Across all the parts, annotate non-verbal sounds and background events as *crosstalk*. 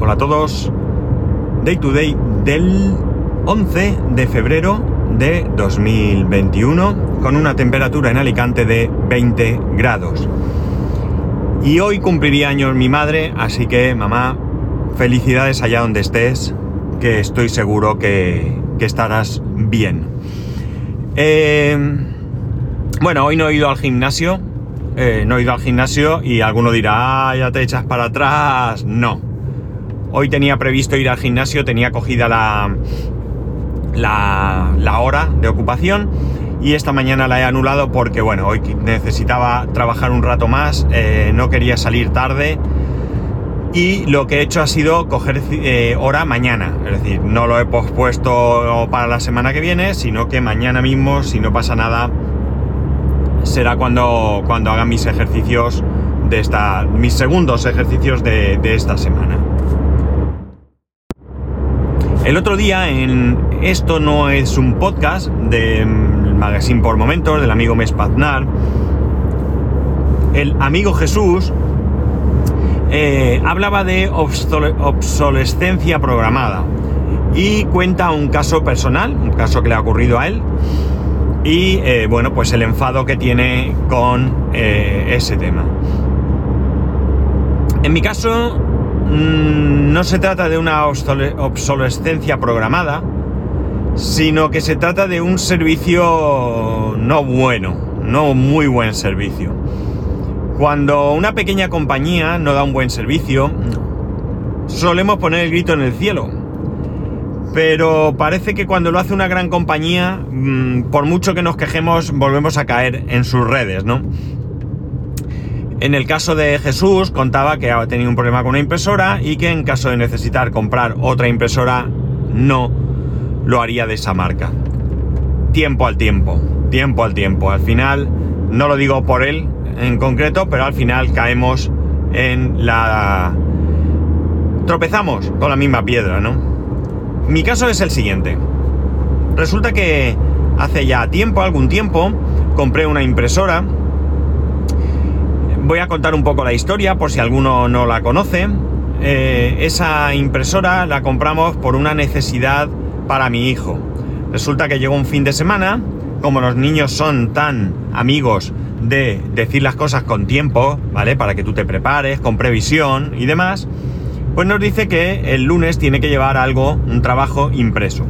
Hola a todos. Day to day del 11 de febrero de 2021 con una temperatura en Alicante de 20 grados. Y hoy cumpliría años mi madre, así que mamá, felicidades allá donde estés, que estoy seguro que, estarás bien. Eh, bueno, hoy no he ido al gimnasio, eh, no he ido al gimnasio y alguno dirá, ah, ya te echas para atrás. No. Hoy tenía previsto ir al gimnasio, tenía cogida la, la, hora de ocupación y esta mañana la he anulado porque, bueno, hoy necesitaba trabajar un rato más, eh, no quería salir tarde y lo que he hecho ha sido coger eh, hora mañana. Es decir, no lo he pospuesto para la semana que viene, sino que mañana mismo, si no pasa nada, será cuando, cuando haga mis ejercicios de esta, mis segundos ejercicios de, esta semana. El otro día en Esto no es un podcast del Magazine por Momentos del amigo Mespaznar, el amigo Jesús eh, hablaba de obsolescencia programada y cuenta un caso personal, un caso que le ha ocurrido a él, y eh, bueno, pues el enfado que tiene con eh, ese tema. En mi caso, no se trata de una obsolescencia programada, sino que se trata de un servicio no bueno, no muy buen servicio. Cuando una pequeña compañía no da un buen servicio, solemos poner el grito en el cielo pero parece que cuando lo hace una gran compañía, mm, por mucho que nos quejemos, volvemos a caer en sus redes, ¿no? En el caso de Jesús, contaba que ha tenido un problema con una impresora y que en caso de necesitar comprar otra impresora, no lo haría de esa marca. Tiempo al tiempo, tiempo al tiempo. Al final, no lo digo por él en concreto, pero al final caemos en la... tropezamos con la misma piedra, ¿no? Mi caso es el siguiente. Resulta que hace ya tiempo, algún tiempo, compré una impresora. Voy a contar un poco la historia por si alguno no la conoce. Eh, esa impresora la compramos por una necesidad para mi hijo. Resulta que llegó un fin de semana, como los niños son tan amigos de decir las cosas con tiempo, ¿vale? Para que tú te prepares, con previsión y demás, pues nos dice que el lunes tiene que llevar algo, un trabajo impreso.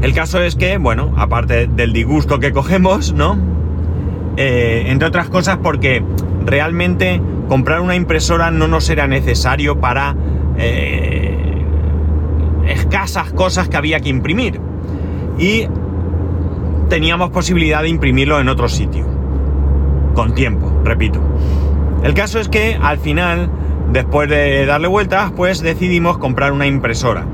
El caso es que, bueno, aparte del disgusto que cogemos, ¿no? Eh, entre otras cosas porque realmente comprar una impresora no nos era necesario para eh, escasas cosas que había que imprimir. Y teníamos posibilidad de imprimirlo en otro sitio. Con tiempo, repito. El caso es que al final Después de darle vueltas, pues decidimos comprar una impresora.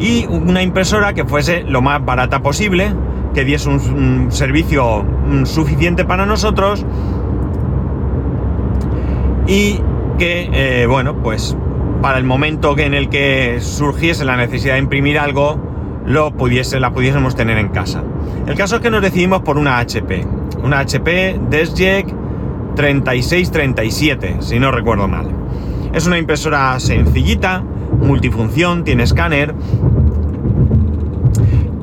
Y una impresora que fuese lo más barata posible, que diese un, servicio mm, suficiente para nosotros y que, eh, bueno, pues para el momento en el que surgiese la necesidad de imprimir algo, lo pudiese, la pudiésemos tener en casa. El caso es que nos decidimos por una HP, una HP DeskJet 3637, si no recuerdo mal. Es una impresora sencillita, multifunción, tiene escáner,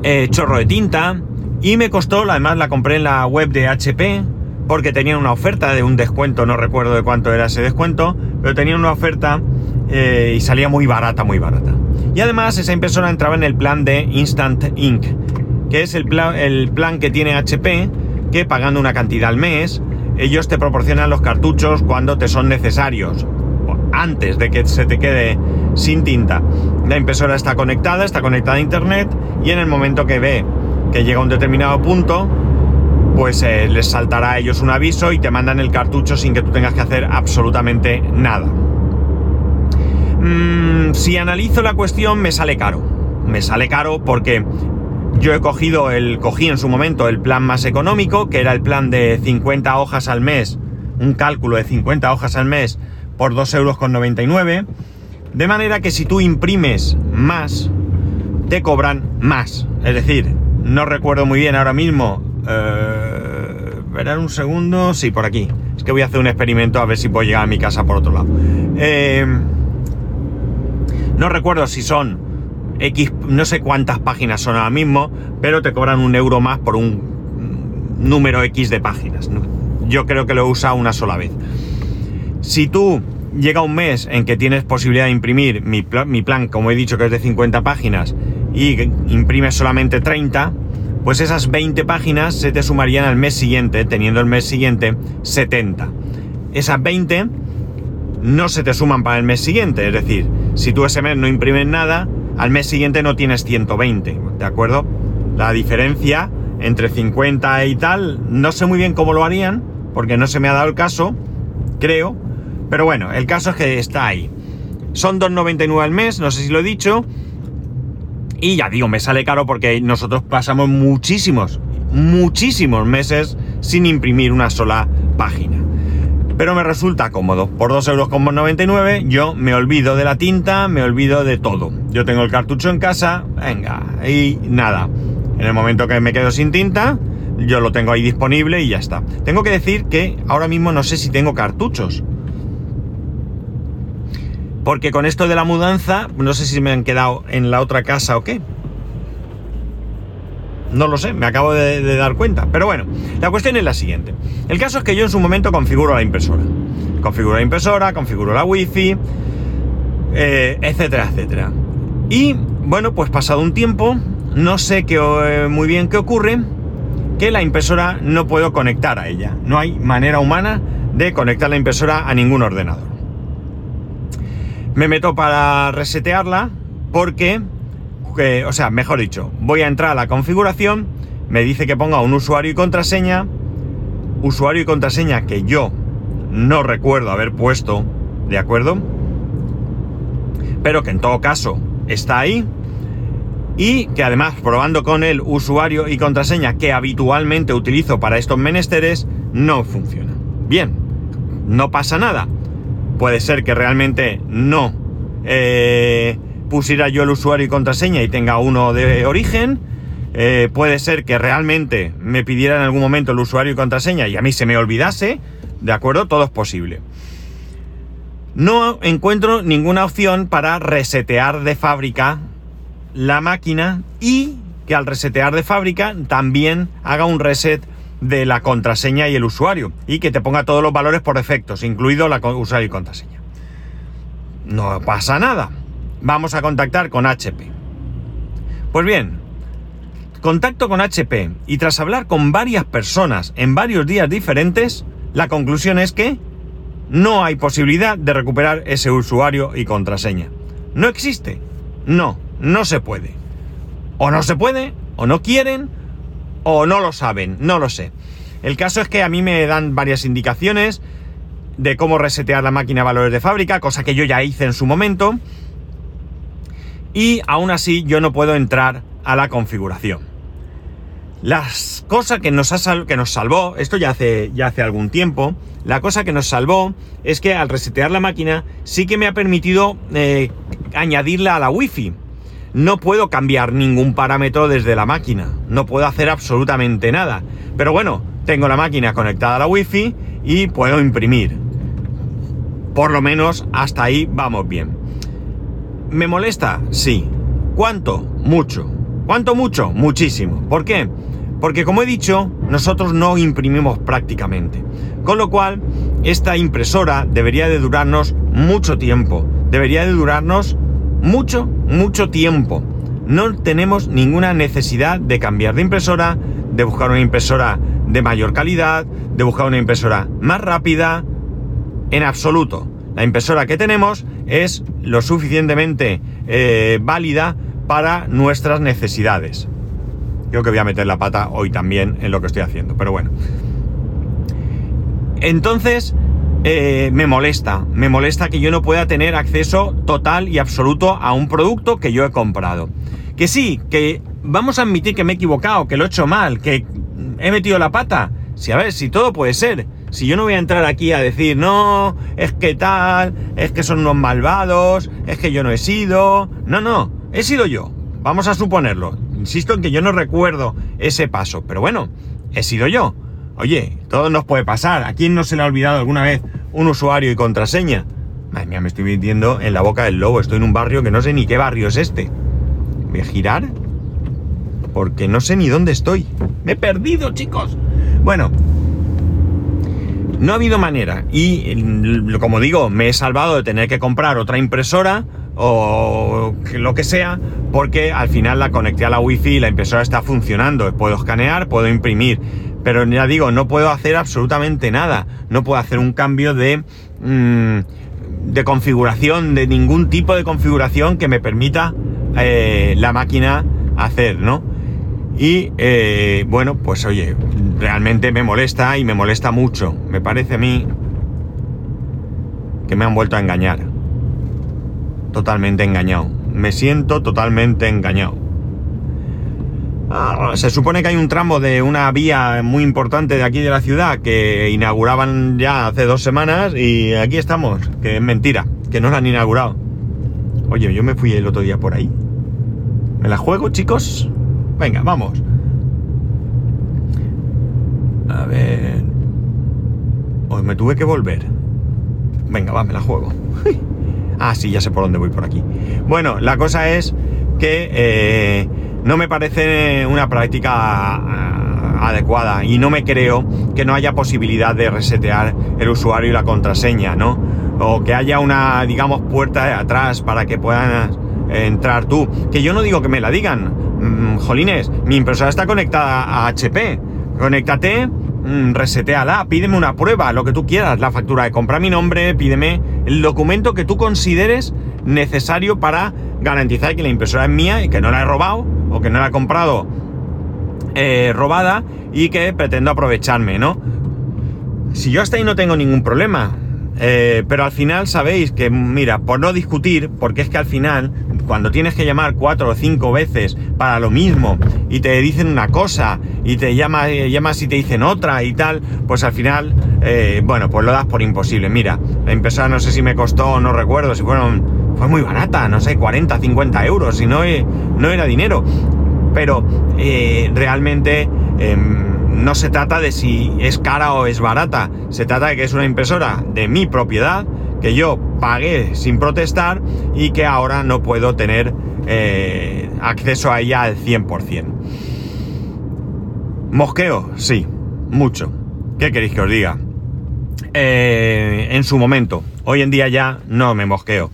eh, chorro de tinta y me costó, además la compré en la web de HP porque tenía una oferta de un descuento, no recuerdo de cuánto era ese descuento, pero tenía una oferta eh, y salía muy barata, muy barata. Y además esa impresora entraba en el plan de Instant Ink, que es el el plan que tiene HP, que pagando una cantidad al mes, ellos te proporcionan los cartuchos cuando te son necesarios, antes de que se te quede sin tinta. La impresora está conectada, está conectada a internet y en el momento que ve que llega a un determinado punto, pues eh, les saltará a ellos un aviso y te mandan el cartucho sin que tú tengas que hacer absolutamente nada. Mm, si analizo la cuestión me sale caro. Me sale caro porque yo he cogido el, cogí en su momento el plan más económico, que era el plan de 50 hojas al mes, un cálculo de 50 hojas al mes por 2,99 euros. De manera que si tú imprimes más, te cobran más. Es decir, no recuerdo muy bien ahora mismo. Eh, un segundo. Sí, por aquí. Es que voy a hacer un experimento a ver si puedo llegar a mi casa por otro lado. Eh, No recuerdo si son X, no sé cuántas páginas son ahora mismo, pero te cobran un euro más por un número X de páginas. Yo creo que lo he usado una sola vez. Si tú llega un mes en que tienes posibilidad de imprimir mi, mi plan, como he dicho, que es de 50 páginas, y imprimes solamente 30, pues esas 20 páginas se te sumarían al mes siguiente, teniendo el mes siguiente 70. Esas 20 no se te suman para el mes siguiente, es decir, si tú ese mes no imprimes nada, al mes siguiente no tienes 120, ¿de acuerdo? La diferencia entre 50 y tal, no sé muy bien cómo lo harían, porque no se me ha dado el caso, creo, pero bueno, el caso es que está ahí. Son 2,99 al mes, no sé si lo he dicho, y ya digo, me sale caro porque nosotros pasamos muchísimos, muchísimos meses sin imprimir una sola página. Pero me resulta cómodo. Por 2,99 euros yo me olvido de la tinta, me olvido de todo. Yo tengo el cartucho en casa, venga, y nada. En el momento que me quedo sin tinta, yo lo tengo ahí disponible y ya está. Tengo que decir que ahora mismo no sé si tengo cartuchos. Porque con esto de la mudanza, no sé si me han quedado en la otra casa o qué. No lo sé, me acabo de, dar cuenta. Pero bueno, la cuestión es la siguiente. El caso es que yo en su momento configuro la impresora. Configuro la impresora, configuro la wifi, eh, etcétera, etcétera. Y bueno, pues pasado un tiempo, no sé qué, eh, muy bien qué ocurre, que la impresora no puedo conectar a ella. No hay manera humana de conectar la impresora a ningún ordenador. Me meto para resetearla porque, o sea, mejor dicho, voy a entrar a la configuración, me dice que ponga un usuario y contraseña, usuario y contraseña que yo no recuerdo haber puesto, ¿de acuerdo? Pero que en todo caso está ahí y que además probando con el usuario y contraseña que habitualmente utilizo para estos menesteres no funciona. Bien, no pasa nada puede ser que realmente no eh, pusiera yo el usuario y contraseña y tenga uno de origen. Eh, puede ser que realmente me pidiera en algún momento el usuario y contraseña y a mí se me olvidase. ¿De acuerdo? Todo es posible. No encuentro ninguna opción para resetear de fábrica la máquina y que al resetear de fábrica también haga un reset de la contraseña y el usuario y que te ponga todos los valores por defectos, incluido la usuario y contraseña. No pasa nada. Vamos a contactar con HP. Pues bien, contacto con HP y tras hablar con varias personas en varios días diferentes, la conclusión es que no hay posibilidad de recuperar ese usuario y contraseña. No existe. No, no se puede. O no se puede, o no quieren, o no lo saben, no lo sé. El caso es que a mí me dan varias indicaciones de cómo resetear la máquina a valores de fábrica, cosa que yo ya hice en su momento. Y aún así yo no puedo entrar a la configuración. Las cosas que nos, ha que nos salvó, esto ya hace, ya hace algún tiempo, la cosa que nos salvó es que al resetear la máquina sí que me ha permitido eh, añadirla a la wifi no puedo cambiar ningún parámetro desde la máquina, no puedo hacer absolutamente nada. Pero bueno, tengo la máquina conectada a la wifi y puedo imprimir. Por lo menos hasta ahí vamos bien. ¿Me molesta? Sí. ¿Cuánto? Mucho. ¿Cuánto mucho? Muchísimo. ¿Por qué? Porque como he dicho, nosotros no imprimimos prácticamente. Con lo cual, esta impresora debería de durarnos mucho tiempo. Debería de durarnos mucho, mucho tiempo. No tenemos ninguna necesidad de cambiar de impresora, de buscar una impresora de mayor calidad, de buscar una impresora más rápida, en absoluto. La impresora que tenemos es lo suficientemente eh, válida para nuestras necesidades. Creo que voy a meter la pata hoy también en lo que estoy haciendo, pero bueno. Entonces, eh, me molesta. Me molesta que yo no pueda tener acceso total y absoluto a un producto que yo he comprado. Que sí, que vamos a admitir que me he equivocado, que lo he hecho mal, que he metido la pata. Si a ver, si todo puede ser. Si yo no voy a entrar aquí a decir, no, es que tal, es que son unos malvados, es que yo no he sido. No, no, he sido yo. Vamos a suponerlo. Insisto en que yo no recuerdo ese paso, pero bueno, he sido yo. Oye, todo nos puede pasar. ¿A quién no se le ha olvidado alguna vez un usuario y contraseña? Madre mía, me estoy metiendo en la boca del lobo. Estoy en un barrio que no sé ni qué barrio es este. ¿Voy a girar? Porque no sé ni dónde estoy. Me he perdido, chicos. Bueno, no ha habido manera. Y como digo, me he salvado de tener que comprar otra impresora o lo que sea, porque al final la conecté a la wifi y la impresora está funcionando. Puedo escanear, puedo imprimir. Pero ya digo, no puedo hacer absolutamente nada. No puedo hacer un cambio de... Mm, de configuración, de ningún tipo de configuración que me permita eh, la máquina hacer, ¿no? Y eh, bueno, pues oye, realmente me molesta y me molesta mucho. Me parece a mí que me han vuelto a engañar. Totalmente engañado. Me siento totalmente engañado. Ah, se supone que hay un tramo de una vía muy importante de aquí de la ciudad que inauguraban ya hace dos semanas y aquí estamos, que es mentira, que no la han inaugurado. Oye, yo me fui el otro día por ahí. ¿Me la juego, chicos? Venga, vamos. A ver... Hoy me tuve que volver. Venga, va, me la juego. *laughs* ah, sí, ya sé por dónde voy por aquí. Bueno, la cosa es que... Eh, no me parece una práctica eh, adecuada y no me creo que no haya posibilidad de resetear el usuario y la contraseña, ¿no? O que haya una, digamos, puerta de atrás para que puedas entrar tú. Que yo no digo que me la digan. Mm, jolines, mi impresora está conectada a HP. Conéctate, mm, reseteala, pídeme una prueba, lo que tú quieras, la factura de compra mi nombre, pídeme el documento que tú consideres necesario para garantizar que la impresora es mía y que no la he robado o que no la he comprado eh, robada y que pretendo aprovecharme, ¿no? Si yo hasta ahí no tengo ningún problema, eh, pero al final sabéis que, mira, por no discutir, porque es que al final, cuando tienes que llamar cuatro o cinco veces para lo mismo y te dicen una cosa y te llamas, eh, llamas y te dicen otra y tal, pues al final, bueno, pues lo das por imposible. Mira, la impresora no sé si me costó, no recuerdo, si fueron fue muy barata, no sé, 40, 50 euros, y no, no era dinero. Pero eh, realmente em, no se trata de si es cara o es barata, se trata de que es una impresora de mi propiedad, que yo pagué sin protestar y que ahora no puedo tener eh, acceso a ella al 100%. ¿Mosqueo? Sí, mucho. ¿Qué queréis que os diga? Eh, en su momento, hoy en día ya no me mosqueo.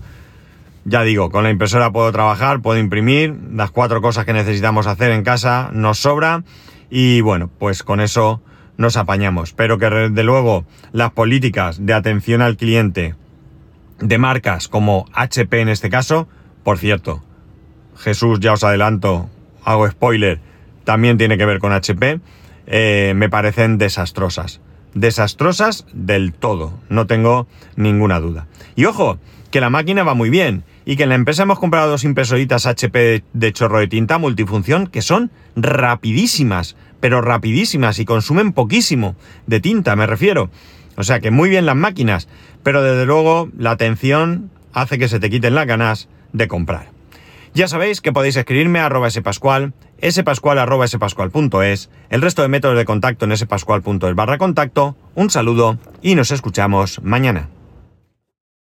Ya digo, con la impresora puedo trabajar, puedo imprimir, las cuatro cosas que necesitamos hacer en casa nos sobra y bueno, pues con eso nos apañamos. Pero que desde luego las políticas de atención al cliente de marcas como HP en este caso, por cierto, Jesús ya os adelanto, hago spoiler, también tiene que ver con HP, eh, me parecen desastrosas. Desastrosas del todo, no tengo ninguna duda. Y ojo, que la máquina va muy bien y que en la empresa hemos comprado dos impresoritas HP de chorro de tinta multifunción que son rapidísimas, pero rapidísimas y consumen poquísimo de tinta, me refiero. O sea que muy bien las máquinas, pero desde luego la atención hace que se te quiten las ganas de comprar. Ya sabéis que podéis escribirme a arroba spascual, spascual arroba spascual.es, el resto de métodos de contacto en spascual.es barra contacto. Un saludo y nos escuchamos mañana.